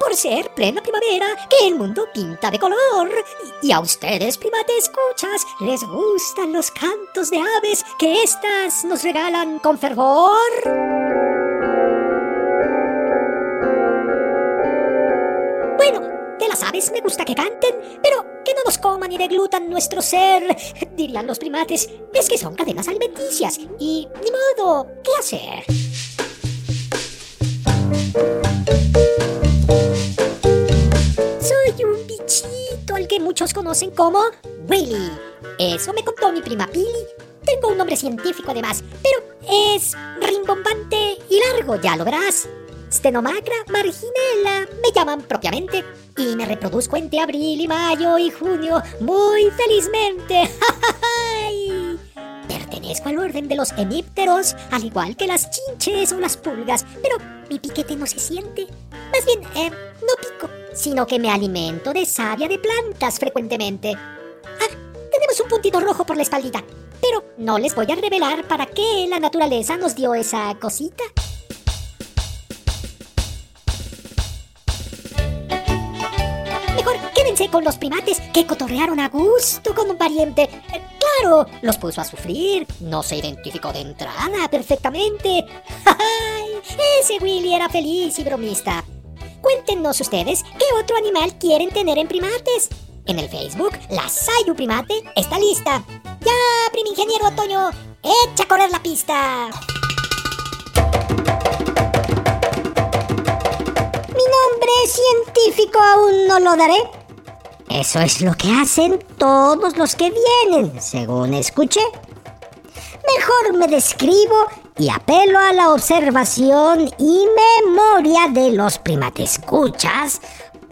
Por ser plena primavera, que el mundo pinta de color! Y a ustedes, primates escuchas, les gustan los cantos de aves que éstas nos regalan con fervor. Bueno, de las aves me gusta que canten, pero que no nos coman y deglutan nuestro ser. Dirían los primates, es que son cadenas alimenticias y ni modo, ¿qué hacer? Conocen como Willy. Eso me contó mi prima Pili. Tengo un nombre científico además, pero es rimbombante y largo, ya lo verás. Stenomacra marginella me llaman propiamente y me reproduzco entre abril y mayo y junio muy felizmente. Pertenezco al orden de los hemípteros, al igual que las chinches o las pulgas, pero mi piquete no se siente. Más bien, eh, no pico, sino que me alimento de savia de plantas frecuentemente. Ah, tenemos un puntito rojo por la espaldita, pero no les voy a revelar para qué la naturaleza nos dio esa cosita. Mejor quédense con los primates que cotorrearon a gusto con un pariente. Eh, claro, los puso a sufrir. No se identificó de entrada perfectamente. ¡Ay! Ese Willy era feliz y bromista. Cuéntenos ustedes qué otro animal quieren tener en primates. En el Facebook, la Sayu Primate está lista. Ya, primingeniero Otoño, echa a correr la pista. Mi nombre científico aún no lo daré. Eso es lo que hacen todos los que vienen, según escuché. Mejor me describo y apelo a la observación y memoria de los primatescuchas,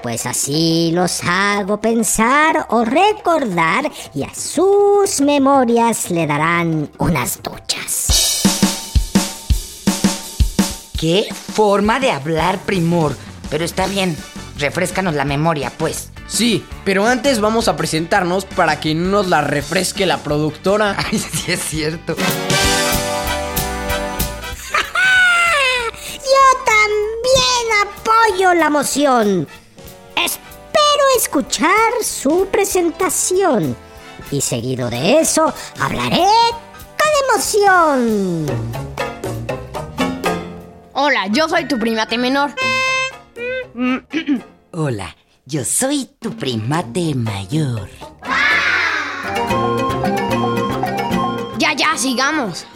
pues así los hago pensar o recordar y a sus memorias le darán unas duchas. ¿Qué forma de hablar, primor? Pero está bien, refrescanos la memoria, pues. Sí, pero antes vamos a presentarnos para que no nos la refresque la productora. Ay, sí es cierto. Apoyo la moción. Espero escuchar su presentación. Y seguido de eso, hablaré con emoción. Hola, yo soy tu primate menor. Hola, yo soy tu primate mayor. Ya, ya, sigamos.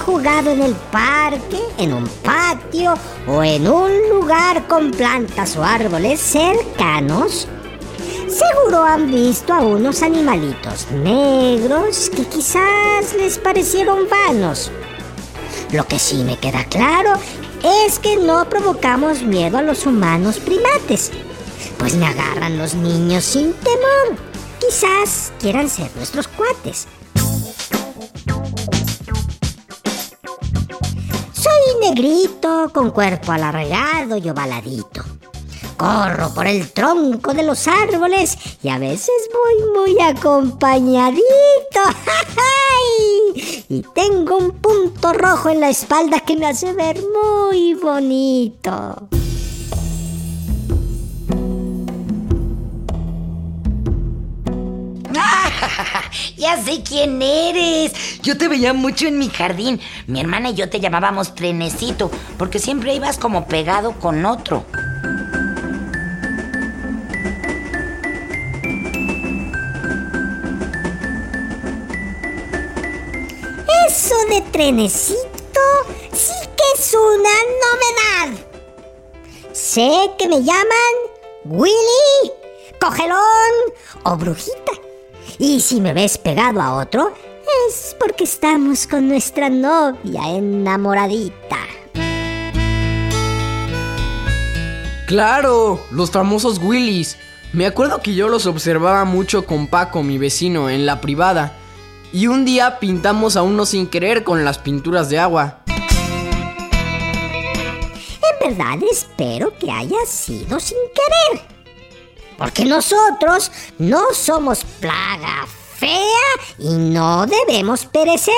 ¿Cuándo han jugado en el parque, en un patio o en un lugar con plantas o árboles cercanos? Seguro han visto a unos animalitos negros que quizás les parecieron vanos. Lo que sí me queda claro es que no provocamos miedo a los humanos primates, pues me agarran los niños sin temor. Quizás quieran ser nuestros cuates. Negrito, con cuerpo alargado y ovaladito. Corro por el tronco de los árboles y a veces voy muy acompañadito. Y tengo un punto rojo en la espalda que me hace ver muy bonito. Ya sé quién eres. Yo te veía mucho en mi jardín. Mi hermana y yo te llamábamos trenecito, porque siempre ibas como pegado con otro. Eso de trenecito sí que es una novedad. Sé que me llaman Willy, cogelón o brujita. Y si me ves pegado a otro, es porque estamos con nuestra novia enamoradita. Claro, los famosos Willys. Me acuerdo que yo los observaba mucho con Paco, mi vecino, en la privada. Y un día pintamos a uno sin querer con las pinturas de agua. En verdad espero que haya sido sin querer. Porque nosotros no somos plaga fea y no debemos perecer.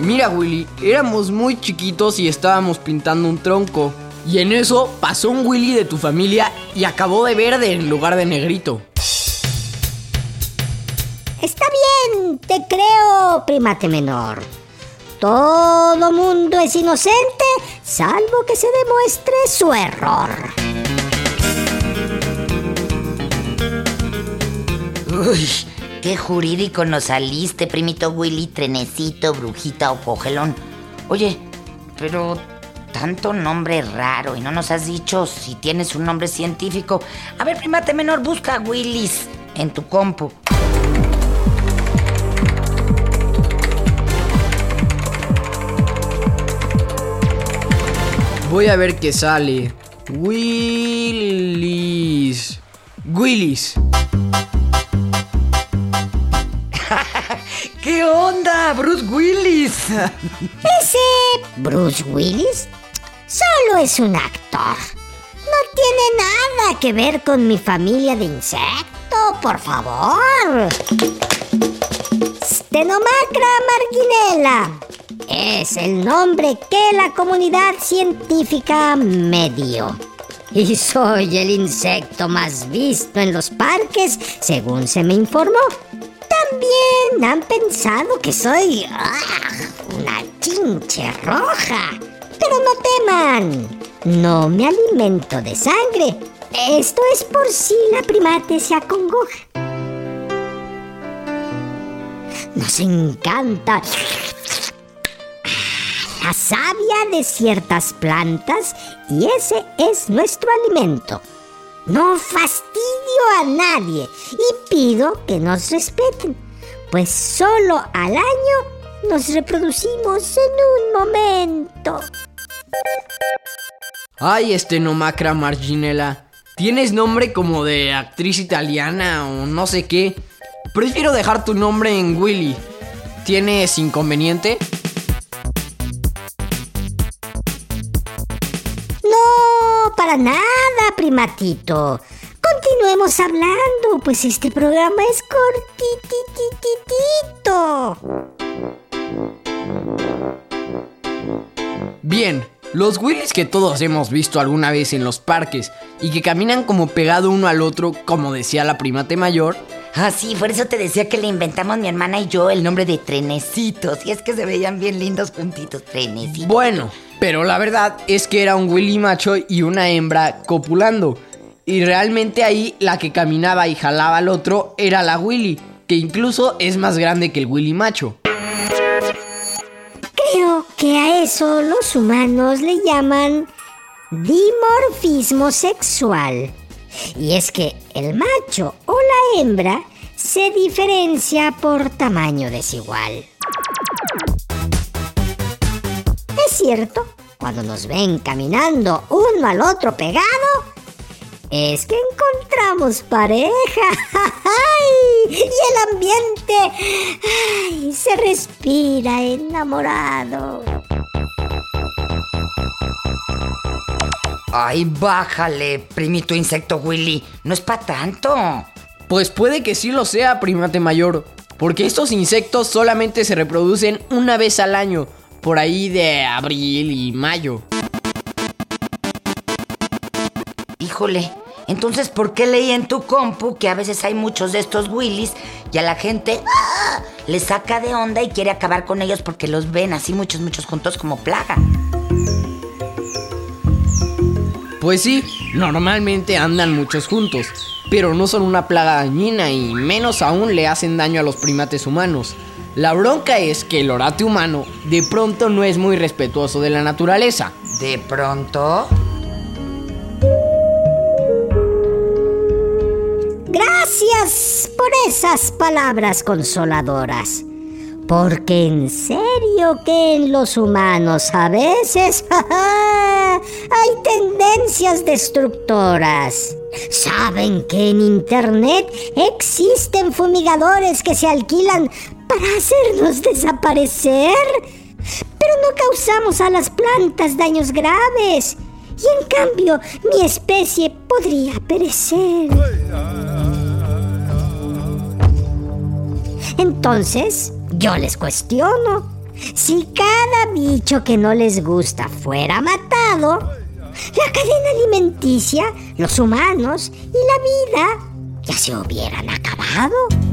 Mira Willy, éramos muy chiquitos y estábamos pintando un tronco. Y en eso pasó un Willy de tu familia y acabó de verde en lugar de negrito. Está bien, te creo, primate menor. Todo mundo es inocente, salvo que se demuestre su error. Uy, qué jurídico nos saliste, primito Willy, trenecito, brujita o cogelón. Oye, pero tanto nombre raro y no nos has dicho si tienes un nombre científico. A ver, primate menor, busca Willys en tu compu. Voy a ver qué sale. Willys. Willys. ¿Qué onda, Bruce Willis? Ese Bruce Willis solo es un actor. No tiene nada que ver con mi familia de insecto, por favor. Stenomacra marginella es el nombre que la comunidad científica me dio. Y soy el insecto más visto en los parques, según se me informó. También han pensado que soy ah, una chinche roja. Pero no teman, no me alimento de sangre. Esto es por si la primate se acongoja. Nos encanta la savia de ciertas plantas y ese es nuestro alimento. No fastidio a nadie y pido que nos respeten, pues solo al año nos reproducimos en un momento. Ay, Stenomacra marginella. Tienes nombre como de actriz italiana o no sé qué. Prefiero dejar tu nombre en Willy. ¿Tienes inconveniente? Para nada, primatito. Continuemos hablando, pues este programa es cortitititito. Bien, los Willys que todos hemos visto alguna vez en los parques y que caminan como pegado uno al otro, como decía la primate mayor, Ah, sí, por eso te decía que le inventamos mi hermana y yo el nombre de trenecitos. Y es que se veían bien lindos juntitos, trenecitos. Bueno, pero la verdad es que era un Willy macho y una hembra copulando. Y realmente ahí la que caminaba y jalaba al otro era la Willy, que incluso es más grande que el Willy macho. Creo que a eso los humanos le llaman dimorfismo sexual. Y es que el macho o la hembra se diferencia por tamaño desigual. Cierto, cuando nos ven caminando uno al otro pegado, es que encontramos pareja. ¡Ay! Y el ambiente ¡ay! se respira enamorado. Ay, bájale, primito insecto Willy. No es para tanto. Pues puede que sí lo sea, primate mayor, porque estos insectos solamente se reproducen una vez al año, por ahí de abril y mayo. Híjole, entonces, ¿por qué leí en tu compu que a veces hay muchos de estos Willys y a la gente ¡ah! le saca de onda y quiere acabar con ellos porque los ven así muchos, muchos juntos como plaga? Pues sí, normalmente andan muchos juntos, pero no son una plaga dañina y menos aún le hacen daño a los primates humanos. La bronca es que el orate humano de pronto no es muy respetuoso de la naturaleza. De pronto. Gracias por esas palabras consoladoras. Porque en serio que en los humanos a veces hay tendencias destructoras. ¿Saben que en Internet existen fumigadores que se alquilan para hacernos desaparecer? Pero no causamos a las plantas daños graves. Y en cambio, mi especie podría perecer. Entonces, yo les cuestiono. Si cada bicho que no les gusta fuera matado, la cadena alimenticia, los humanos y la vida ya se hubieran acabado.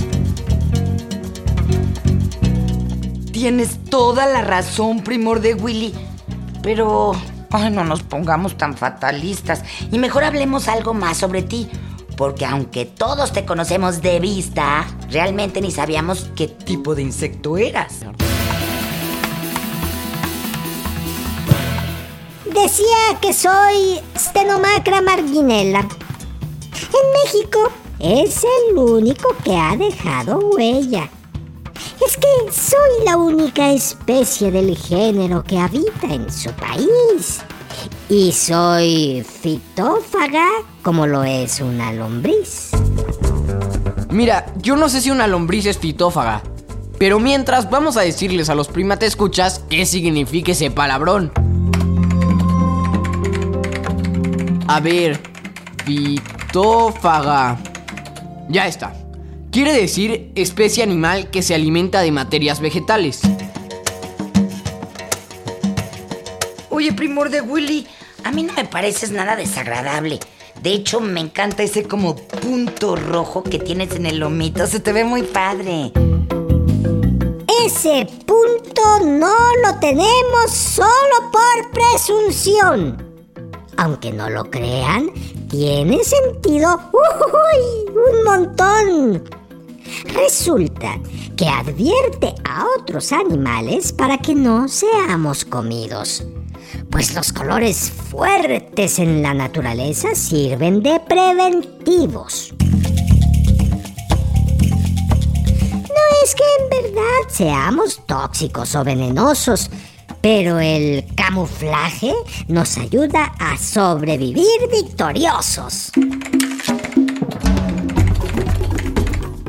Tienes toda la razón, primor de Willy. Pero... Ay, no nos pongamos tan fatalistas. Y mejor hablemos algo más sobre ti. Porque aunque todos te conocemos de vista, realmente ni sabíamos qué tipo de insecto eras. Decía que soy Stenomacra marginella. En México es el único que ha dejado huella. Es que soy la única especie del género que habita en su país. Y soy fitófaga como lo es una lombriz. Mira, yo no sé si una lombriz es fitófaga, pero mientras vamos a decirles a los primates escuchas qué significa ese palabrón. A ver, fitófaga. Ya está. Quiere decir especie animal que se alimenta de materias vegetales. Oye, primor de Willy, a mí no me pareces nada desagradable. De hecho, me encanta ese como punto rojo que tienes en el lomito. Se te ve muy padre. Ese punto no lo tenemos solo por presunción. Aunque no lo crean, tiene sentido ¡Uy! un montón. Resulta que advierte a otros animales para que no seamos comidos. Pues los colores fuertes en la naturaleza sirven de preventivos. No es que en verdad seamos tóxicos o venenosos, pero el camuflaje nos ayuda a sobrevivir victoriosos.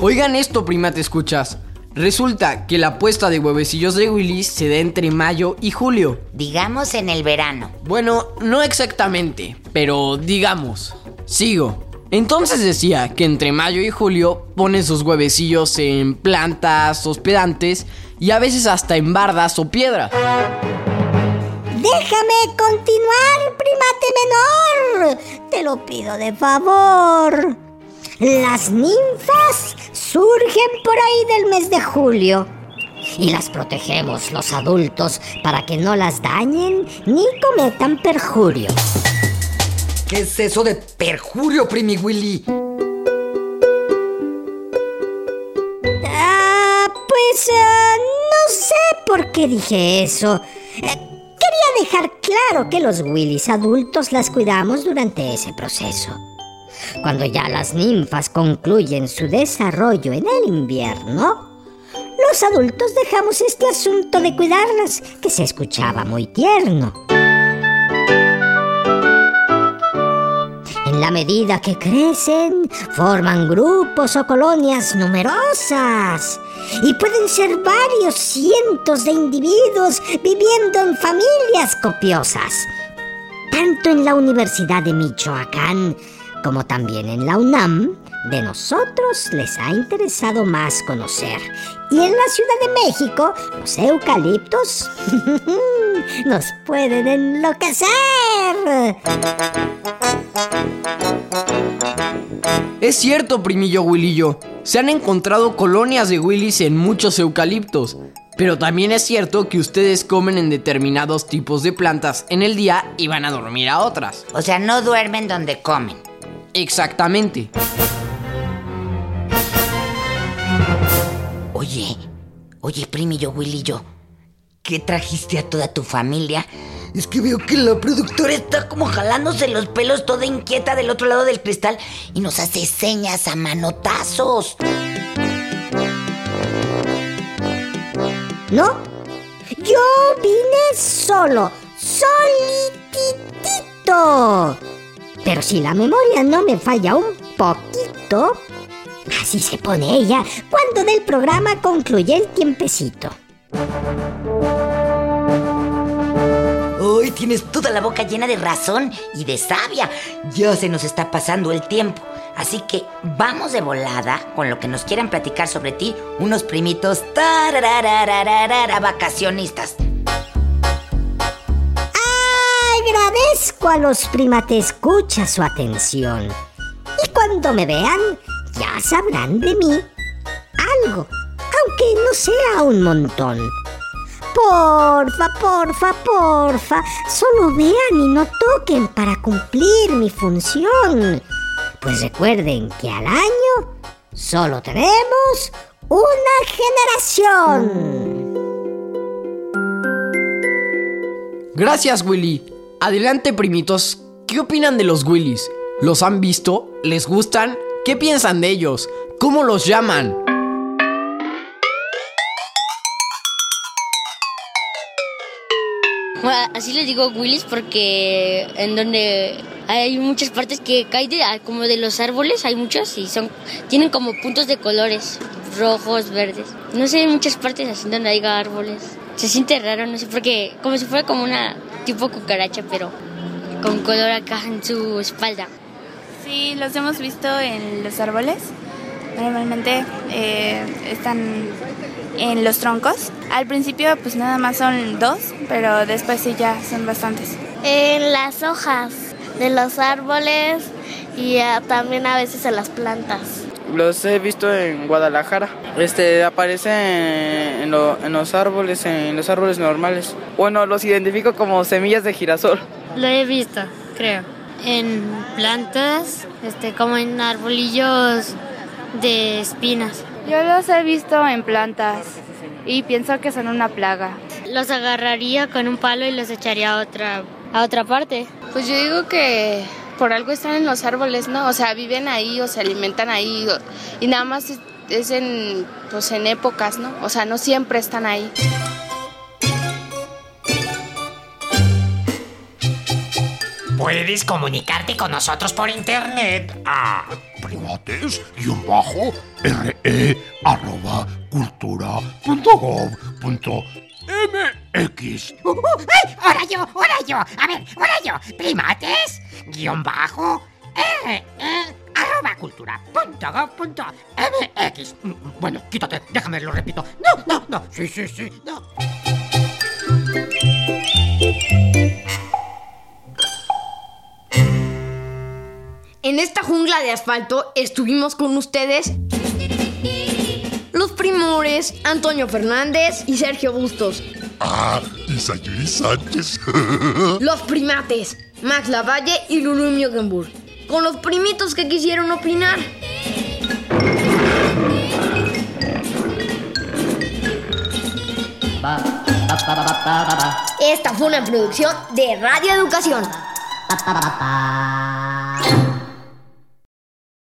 Oigan esto, primate escuchas. Resulta que la puesta de huevecillos de Willy se da entre mayo y julio. Digamos en el verano. Bueno, no exactamente, pero digamos. Sigo. Entonces decía que entre mayo y julio pone sus huevecillos en plantas hospedantes y a veces hasta en bardas o piedras. Déjame continuar, primate menor. Te lo pido de favor. Las ninfas surgen por ahí del mes de julio y las protegemos los adultos para que no las dañen ni cometan perjurio. ¿Qué es eso de perjurio, primi Willy? Ah, pues ah, no sé por qué dije eso. Eh, quería dejar claro que los Willys adultos las cuidamos durante ese proceso. Cuando ya las ninfas concluyen su desarrollo en el invierno, los adultos dejamos este asunto de cuidarlas, que se escuchaba muy tierno. En la medida que crecen, forman grupos o colonias numerosas y pueden ser varios cientos de individuos viviendo en familias copiosas. Tanto en la Universidad de Michoacán como también en la UNAM, de nosotros les ha interesado más conocer. Y en la Ciudad de México, los eucaliptos nos pueden enloquecer. Es cierto, primillo Willillo. Se han encontrado colonias de Willys en muchos eucaliptos. Pero también es cierto que ustedes comen en determinados tipos de plantas en el día y van a dormir a otras. O sea, no duermen donde comen. Exactamente. Oye, Oye, primillo Willillo, ¿qué trajiste a toda tu familia? Es que veo que la productora está como jalándose los pelos toda inquieta del otro lado del cristal y nos hace señas a manotazos. ¿No? Yo vine solo, solititito. Pero si la memoria no me falla un poquito, así se pone ella cuando del programa concluye el tiempecito. Hoy tienes toda la boca llena de razón y de sabia. Ya se nos está pasando el tiempo. Así que vamos de volada con lo que nos quieran platicar sobre ti unos primitos vacacionistas. A los primates escucha su atención. Y cuando me vean, ya sabrán de mí algo, aunque no sea un montón. Porfa, porfa, porfa, solo vean y no toquen para cumplir mi función. Pues recuerden que al año solo tenemos una generación. Gracias, Willy. Adelante, primitos. ¿Qué opinan de los Willys? ¿Los han visto? ¿Les gustan? ¿Qué piensan de ellos? ¿Cómo los llaman? Bueno, así les digo Willis porque en donde hay muchas partes que caen de, ah, como de los árboles, hay muchos y son tienen como puntos de colores rojos, verdes. No sé, hay muchas partes así donde hay árboles. Se siente raro, no sé, porque como si fuera como una tipo cucaracha, pero con color acá en su espalda. Sí, los hemos visto en los árboles. Normalmente eh, están en los troncos. Al principio pues nada más son dos, pero después sí ya son bastantes. En las hojas de los árboles y ah, también a veces en las plantas. Los he visto en Guadalajara. Este aparece en, en lo- en los árboles, en los árboles normales. Bueno, los identifico como semillas de girasol. Lo he visto, creo. En plantas, este, como en arbolillos de espinas. Yo los he visto en plantas y pienso que son una plaga. Los agarraría con un palo y los echaría a otra, a otra parte. Pues yo digo que por algo están en los árboles, ¿no? O sea, viven ahí o se alimentan ahí o- y nada más es, es en, pues en épocas, ¿no? O sea, no siempre están ahí. Puedes comunicarte con nosotros por internet a primates guion bajo re arroba cultura punto gov punto mx. Uh, uh, ¡Ay! ¡Ahora yo! ¡Ahora yo! A ver, ahora yo. Primates, guion bajo, R, E, arroba cultura, punto gov, punto MX. Bueno, quítate, déjame, lo repito. No, no, no. Sí, sí, sí. No. En esta jungla de asfalto estuvimos con ustedes los primores Antonio Fernández y Sergio Bustos. Ah, y Sayuri Sánchez. Los primates Max Lavalle y Lulu Miogenburg. Con los primitos que quisieron opinar. Esta fue una producción de Radio Educación.